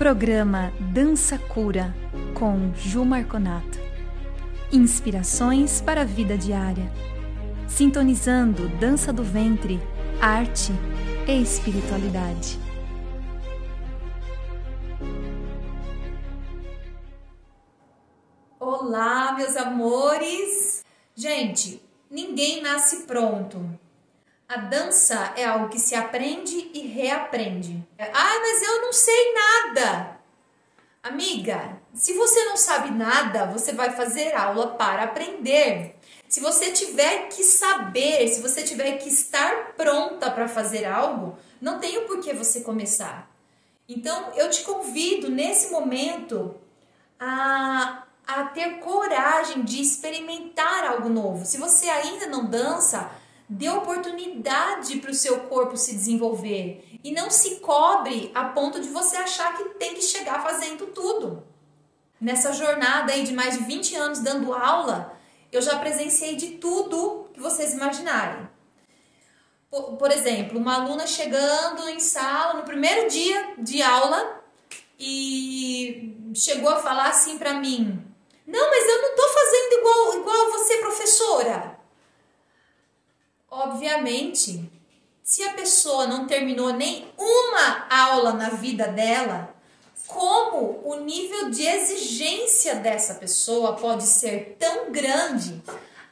Programa Dança Cura com Ju Marconato. Inspirações para a vida diária. Sintonizando dança do ventre, arte e espiritualidade. Olá, meus amores! Gente, ninguém nasce pronto. A dança é algo que se aprende e reaprende. Ah, mas eu não sei nada. Amiga, se você não sabe nada, você vai fazer aula para aprender. Se você tiver que saber, se você tiver que estar pronta para fazer algo, não tem o porquê você começar. Então, eu te convido nesse momento a, a ter coragem de experimentar algo novo. Se você ainda não dança, Dê oportunidade para o seu corpo se desenvolver e não se cobre a ponto de você achar que tem que chegar fazendo tudo. Nessa jornada aí de mais de 20 anos dando aula, eu já presenciei de tudo que vocês imaginarem. Por, por exemplo, uma aluna chegando em sala no primeiro dia de aula e chegou a falar assim para mim: Não, mas eu não estou fazendo igual, igual você, professora. Obviamente, se a pessoa não terminou nem uma aula na vida dela, como o nível de exigência dessa pessoa pode ser tão grande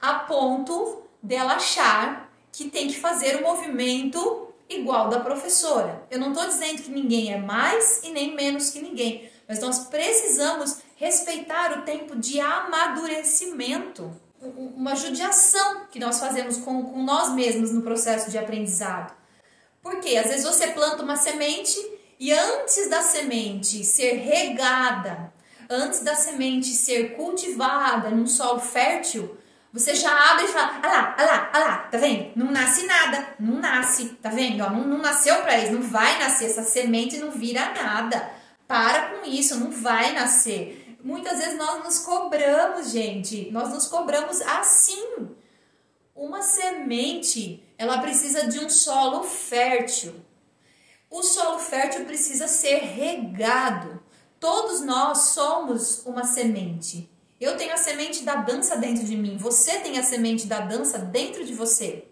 a ponto dela achar que tem que fazer o um movimento igual da professora. Eu não estou dizendo que ninguém é mais e nem menos que ninguém, mas nós precisamos respeitar o tempo de amadurecimento uma judiação que nós fazemos com, com nós mesmos no processo de aprendizado. Porque às vezes você planta uma semente e antes da semente ser regada, antes da semente ser cultivada num solo fértil, você já abre e fala: ah lá, ah lá, ah lá, tá vendo? Não nasce nada, não nasce, tá vendo? Não, não nasceu para isso, não vai nascer, essa semente não vira nada. Para com isso, não vai nascer muitas vezes nós nos cobramos, gente. Nós nos cobramos assim. Uma semente, ela precisa de um solo fértil. O solo fértil precisa ser regado. Todos nós somos uma semente. Eu tenho a semente da dança dentro de mim. Você tem a semente da dança dentro de você.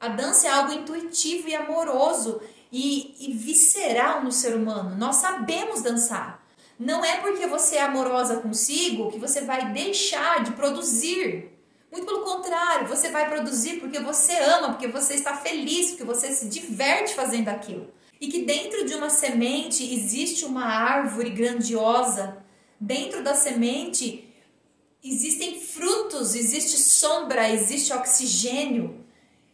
A dança é algo intuitivo e amoroso e, e visceral no ser humano. Nós sabemos dançar. Não é porque você é amorosa consigo que você vai deixar de produzir. Muito pelo contrário, você vai produzir porque você ama, porque você está feliz, porque você se diverte fazendo aquilo. E que dentro de uma semente existe uma árvore grandiosa. Dentro da semente existem frutos, existe sombra, existe oxigênio.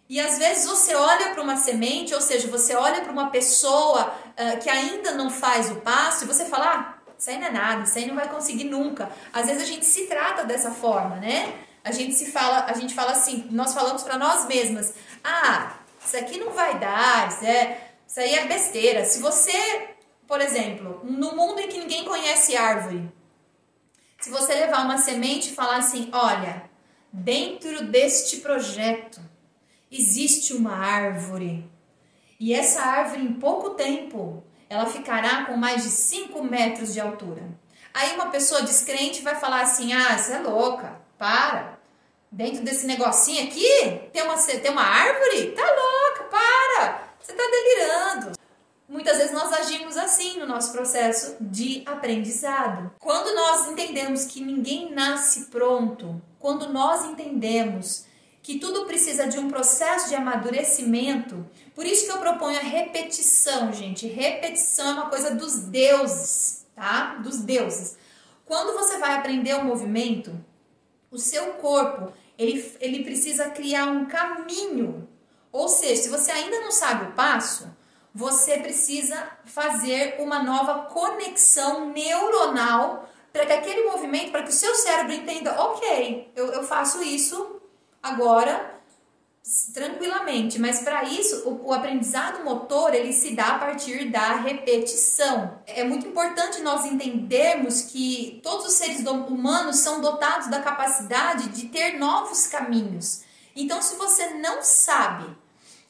E às vezes você olha para uma semente, ou seja, você olha para uma pessoa uh, que ainda não faz o passo e você fala: ah, isso aí não é nada, isso aí não vai conseguir nunca. Às vezes a gente se trata dessa forma, né? A gente se fala, a gente fala assim, nós falamos para nós mesmas: "Ah, isso aqui não vai dar, isso é, isso aí é besteira". Se você, por exemplo, no mundo em que ninguém conhece árvore, se você levar uma semente e falar assim: "Olha, dentro deste projeto existe uma árvore. E essa árvore em pouco tempo ela ficará com mais de 5 metros de altura. Aí uma pessoa descrente vai falar assim: ah, você é louca, para. Dentro desse negocinho aqui tem uma, tem uma árvore? Tá louca, para. Você tá delirando. Muitas vezes nós agimos assim no nosso processo de aprendizado. Quando nós entendemos que ninguém nasce pronto, quando nós entendemos que tudo precisa de um processo de amadurecimento. Por isso que eu proponho a repetição, gente. Repetição é uma coisa dos deuses, tá? Dos deuses. Quando você vai aprender um movimento, o seu corpo, ele, ele precisa criar um caminho. Ou seja, se você ainda não sabe o passo, você precisa fazer uma nova conexão neuronal para que aquele movimento, para que o seu cérebro entenda, ok, eu, eu faço isso agora tranquilamente, mas para isso o, o, aprendizado motor ele se dá a partir da repetição. É muito importante nós entendermos que todos os seres humanos são dotados da capacidade de ter novos caminhos. Então, se você não sabe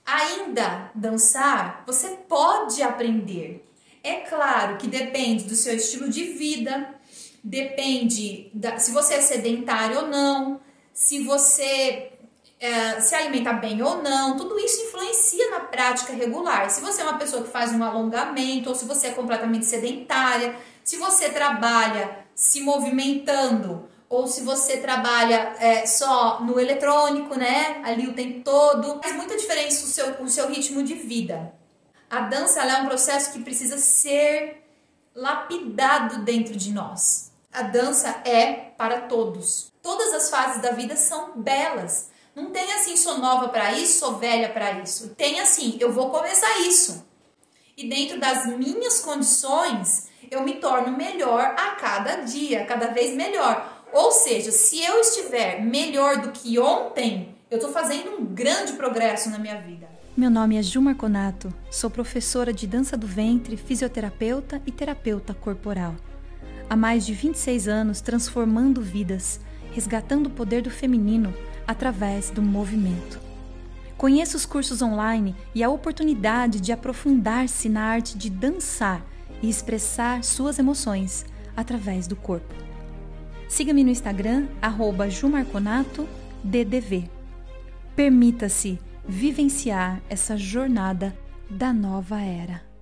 ainda dançar, você pode aprender. É claro que depende do seu estilo de vida, depende da, se você é sedentário ou não, se você é, se alimenta bem ou não, tudo isso influencia na prática regular. Se você é uma pessoa que faz um alongamento ou se você é completamente sedentária, se você trabalha se movimentando ou se você trabalha é, só no eletrônico, né, ali o tempo todo, faz muita diferença o seu, o seu ritmo de vida. A dança é um processo que precisa ser lapidado dentro de nós. A dança é para todos. Todas as fases da vida são belas. Não tem assim, sou nova para isso, sou velha para isso. Tem assim, eu vou começar isso. E dentro das minhas condições, eu me torno melhor a cada dia, cada vez melhor. Ou seja, se eu estiver melhor do que ontem, eu estou fazendo um grande progresso na minha vida. Meu nome é Ju Marconato, sou professora de dança do ventre, fisioterapeuta e terapeuta corporal. Há mais de 26 anos transformando vidas, resgatando o poder do feminino através do movimento. Conheça os cursos online e a oportunidade de aprofundar-se na arte de dançar e expressar suas emoções através do corpo. Siga-me no Instagram, jumarconato.ddv. Permita-se vivenciar essa jornada da nova era.